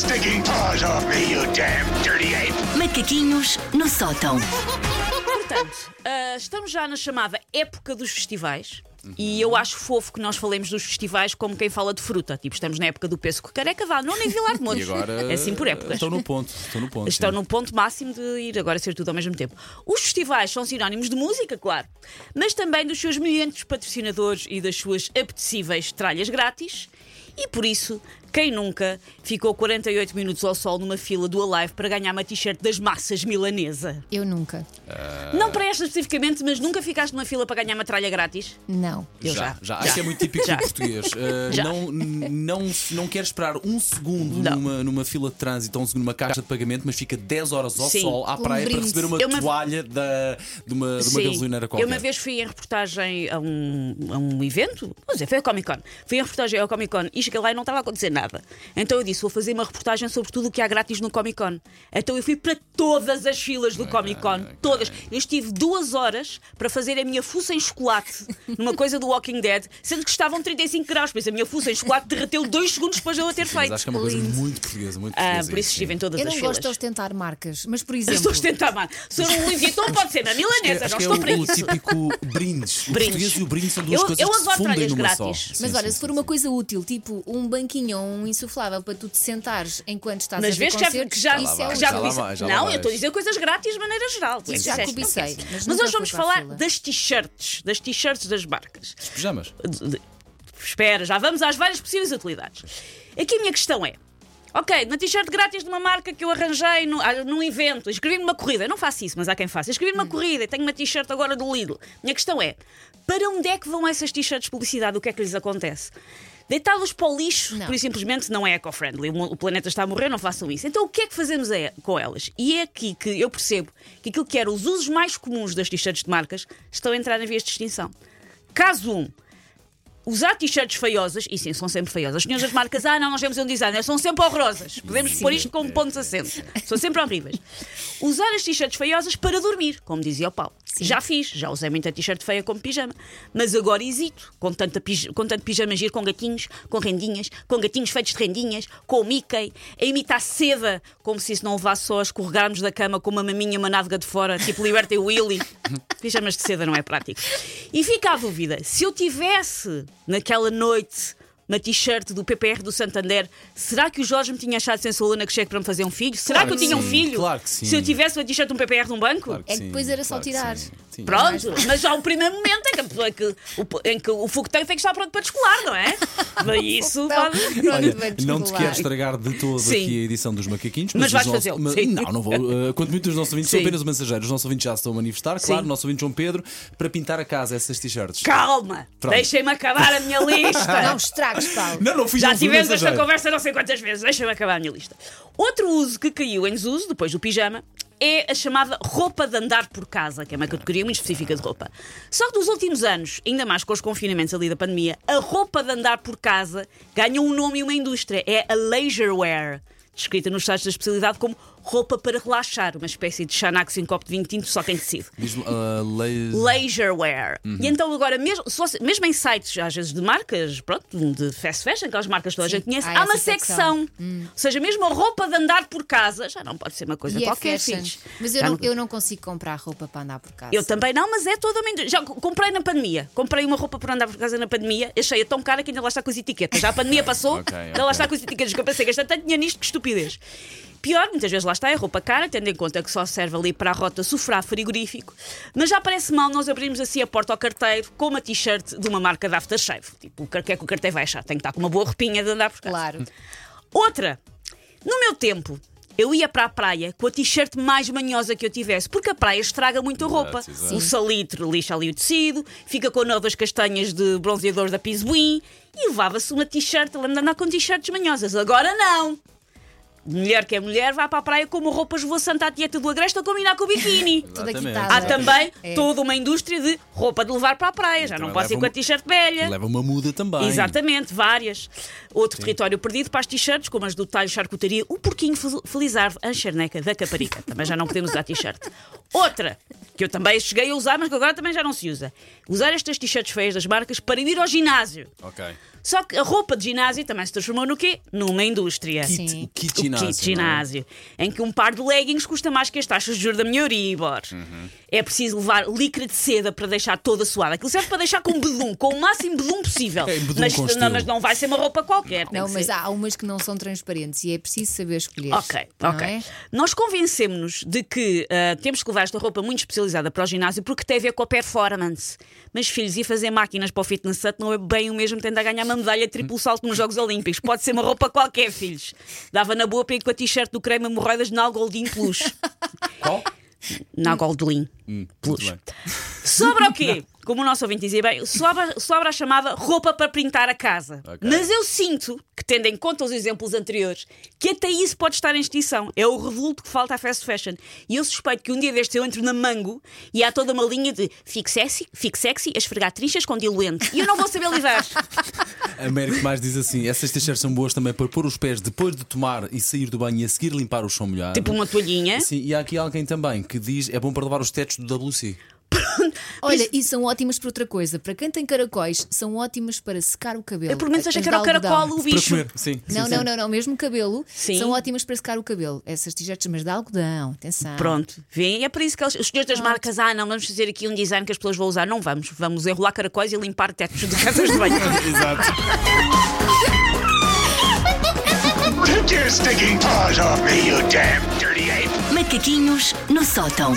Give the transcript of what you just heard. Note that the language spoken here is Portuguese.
stinking paws off me, you damn dirty ape! Macaquinhos no sótão. Portanto, ah, estamos já na chamada época dos festivais. E eu acho fofo que nós falemos dos festivais como quem fala de fruta. Tipo, estamos na época do pesco careca, vá, não nem Vilar de E Mouros. agora É assim por épocas. Estão no ponto. Estão no ponto. Estão sim. no ponto máximo de ir agora ser tudo ao mesmo tempo. Os festivais são sinónimos de música, claro, mas também dos seus milhentos patrocinadores e das suas apetecíveis tralhas grátis. E por isso, quem nunca ficou 48 minutos ao sol numa fila do Alive para ganhar uma t-shirt das massas milanesa? Eu nunca. Não para esta especificamente, mas nunca ficaste numa fila para ganhar uma tralha grátis? Não. Eu já, já. já. Acho que é muito típico Já. do português. Uh, Já. não, não, não quer esperar um segundo Não. numa, numa fila de trânsito ou um segundo numa caixa de pagamento, mas fica 10 horas ao Sim. sol à Um praia para brinde. receber uma Eu uma- toalha da, de uma, de uma Sim. gasolineira qualquer. Eu uma vez fui em reportagem a um, a um evento, vou dizer, foi a Comic Con. Fui em reportagem ao Comic Con e cheguei lá e não estava a acontecer nada. Então eu disse: vou fazer uma reportagem sobre tudo o que há grátis no Comic Con. Então eu fui para todas as filas do Comic Con, todas. Eu estive duas horas para fazer a minha fuça em chocolate numa coisa do Walking Dead, sendo que estavam 35 graus, por isso a minha fuça em chocolate derreteu dois segundos depois de eu a ter Mas feito. acho que é uma coisa Lindo. muito portuguesa. Muito Ah, portuguesa por isso sim. estive em todas Eu as não filas. gosto de ostentar marcas, mas por Eu exemplo. Estou a ostentar, mano. Se eu não Louis Vuitton pode ser na milanesa, Acho não que é estou o, para o isso. típico brindes. O Brindes. português e o brinde são duas Eu- coisas eu que se adoro fundem numa só. grátis. Sim, Mas sim, olha, sim, se for sim. uma coisa útil, tipo um banquinho ou um insuflável para tu te sentares enquanto estás Mas a ver que já, concertos, que já, isso vai, é que já já lá vai, já lá Não, eu estou a dizer coisas grátis de maneira geral. Isso já cobicei, mas Mas hoje vamos falar das t-shirts, das t-shirts das marcas. Os pijamas. Espera, já vamos às várias possíveis utilidades. Aqui a minha questão é. Ok, na t-shirt grátis de uma marca que eu arranjei no, ah, num evento, inscrevi numa corrida. Eu não faço isso, mas há quem faça. Inscrevi Hum. numa corrida e tenho uma t-shirt agora do Lidl. Minha questão é: para onde é que vão essas t-shirts de publicidade? O que é que lhes acontece? Deitá-los para o lixo, Não. por simplesmente não é eco-friendly. O planeta está a morrer, não façam isso. Então o que é que fazemos é- com elas? E é aqui que eu percebo que aquilo que eram os usos mais comuns das t-shirts de marcas estão a entrar em vias de extinção. Caso 1. Um, Usar t-shirts feiosas, e sim, são sempre feiosas. As senhoras das marcas, ah, não, nós temos um designer, são sempre horrorosas. Podemos pôr isto como pontos acentos. São sempre horríveis. Usar as t-shirts feiosas para dormir, como dizia o Paulo. Já fiz, já usei muita t-shirt feia como pijama. Mas agora hesito, com, tanta pij com tanto pijama giro, com gatinhos, com rendinhas, com gatinhos feitos de rendinhas, com o Mickey, a imitar seda, como se isso não levasse só a escorregarmos da cama com uma maminha, uma nádega de fora, tipo Liberty Willy. Pijamas de seda não é prático. E fica a dúvida: se eu tivesse naquela noite uma t-shirt do PPR do Santander, será que o Jorge me tinha achado sensualona que chegue para me fazer um filho? Será Claro que eu tinha que um sim, filho? claro que sim. Se eu tivesse uma t-shirt de um PPR de um banco? Claro É que sim, depois era só claro que tirar. sim. Sim. Pronto, mas há um primeiro momento em que, a pessoa- em que, o, em que o fogueteiro tem que estar pronto para descolar, não é? Mas isso Não, pode- pronto, Olha, vai não te quero estragar de todo Sim. aqui a edição dos macaquinhos, Mas os vais fazê-lo, mas- sim. Não, não vou. uh, quanto muito os nossos ouvintes são Sim. apenas mensageiros. Os nossos ouvintes já se estão a manifestar, claro, Sim. o nosso ouvinte João Pedro, para pintar a casa essas t-shirts. Calma, deixem-me acabar a minha lista. Não estragues, Paulo. Não, não Já tivemos esta conversa não sei quantas vezes, deixa-me acabar a minha lista. Outro uso que caiu em desuso, depois do pijama, é a chamada roupa de andar por casa, que é uma categoria muito específica de roupa. Só que nos últimos anos, ainda mais com os confinamentos ali da pandemia, a roupa de andar por casa ganhou um nome e uma indústria. É a leisure wear, descrita nos sites da especialidade como roupa para relaxar, uma espécie de Xanax em copo de vinho tinto, só que em tecido. Diz-me, uh, leis- Leisure wear. Uhum. E então agora, mesmo, você- mesmo em sites, às vezes de marcas, pronto, de fast fashion, aquelas marcas que toda a Sim, gente conhece, há há uma secção. secção. Ou seja, mesmo a roupa de andar por casa, já não pode ser uma coisa E é qualquer, fashion. filhos. Mas eu Já não, eu não consigo comprar roupa para andar por casa. eu também não, mas é toda uma indústria. Já comprei na pandemia. Comprei uma roupa para andar por casa na pandemia. Achei-a tão cara que ainda lá está com as etiquetas. Já a pandemia passou, Ok, ainda ok. lá está com as etiquetas. Que eu pensei, gastei tanto dinheiro nisto, que estupidez. Pior, muitas vezes lá está, é roupa cara, tendo em conta que só serve ali para a rota sofrar frigorífico. Mas já parece mal nós abrirmos assim a porta ao carteiro com uma t-shirt de uma marca de aftershave. Tipo, o que é que o carteiro vai achar? Tem que estar com uma boa roupinha de andar por casa. Claro. Outra, no meu tempo, eu ia para a praia com a t-shirt mais manhosa que eu tivesse, porque a praia estraga muito a roupa. exato. O salitre lixa ali o tecido, fica com novas castanhas de bronzeador da Pisbuin e levava-se uma t-shirt, andar com t-shirts manhosas. Agora não! Mulher que é mulher, vai para a praia com uma roupa esvoaçante à tieta do agreste a combinar com o biquíni. Quitada. Há também É. toda uma indústria de roupa de levar para a praia. Já não também pode ser leva com a t-shirt velha. Leva uma muda também. Exatamente, várias. Outro território perdido para as t-shirts, como as do talho charcutaria, o porquinho fel- felizarvo, a charneca da caparica. Também já não podemos usar t-shirt. Outra, que eu também cheguei a usar, mas que agora também já não se usa. Usar estas t-shirts feias das marcas para ir ao ginásio. Ok. Só que a roupa de ginásio também se transformou no quê? Numa indústria. Sim. Kit, o kit O ginásio. kit não é? ginásio, em que um par de leggings custa mais que as taxas de juros da minha Euribor. Uhum. É preciso levar líquida de seda para deixar toda suada. Aquilo serve para deixar com bedum, com o máximo bedum possível. É, bedum mas, com não, mas não vai ser uma roupa qualquer. Não, mas ser- há umas que não são transparentes e é preciso saber escolher. Ok, ok. é? Nós convencemos-nos de que ah, temos que levar esta roupa muito especializada para o ginásio porque tem a ver com a performance. Mas, filhos, e fazer máquinas para o fitness set não é bem o mesmo que tentar ganhar uma medalha de triplo salto nos Jogos Olímpicos. Pode ser uma roupa qualquer, filhos. Dava na boa para ir com a t-shirt do creme hemorroidas na Goldin Plus. Qual? Na Goldin Muito Plus. Sobra o quê? Como o nosso ouvinte dizia bem, sobra, sobra a chamada roupa para pintar a casa. Ok. Mas eu sinto que, tendo em conta os exemplos anteriores, que até isso pode estar em extinção. É o revolto que falta à fast fashion. E eu suspeito que um dia deste eu entro na Mango e há toda uma linha de fique sexy, fique sexy, a esfregar trinchas com diluente. E eu não vou saber lidar. Américo mais diz assim: essas t-shirts são boas também para pôr os pés depois de tomar e sair do banho e a seguir limpar o chão molhado. tipo uma toalhinha. Sim, e há aqui alguém também que diz é bom para levar os tetos do WC. Olha, e são ótimas para outra coisa. Para quem tem caracóis, são ótimas para secar o cabelo. Eu por menos achei que era o caracol o Para bicho. comer, sim. Não, sim, não, sim. não, não, mesmo cabelo Sim. são ótimas para secar o cabelo. Essas t-shirts, mas de algodão, atenção. Pronto, vêem? É por isso que eles- os senhores das marcas, ah, não, vamos fazer aqui um design que as pessoas vão usar. Não vamos, vamos enrolar caracóis e limpar tetos de casas de banho. Exato. Take your stinking paws off me, you damn dirty ape! Macaquinhos no sótão.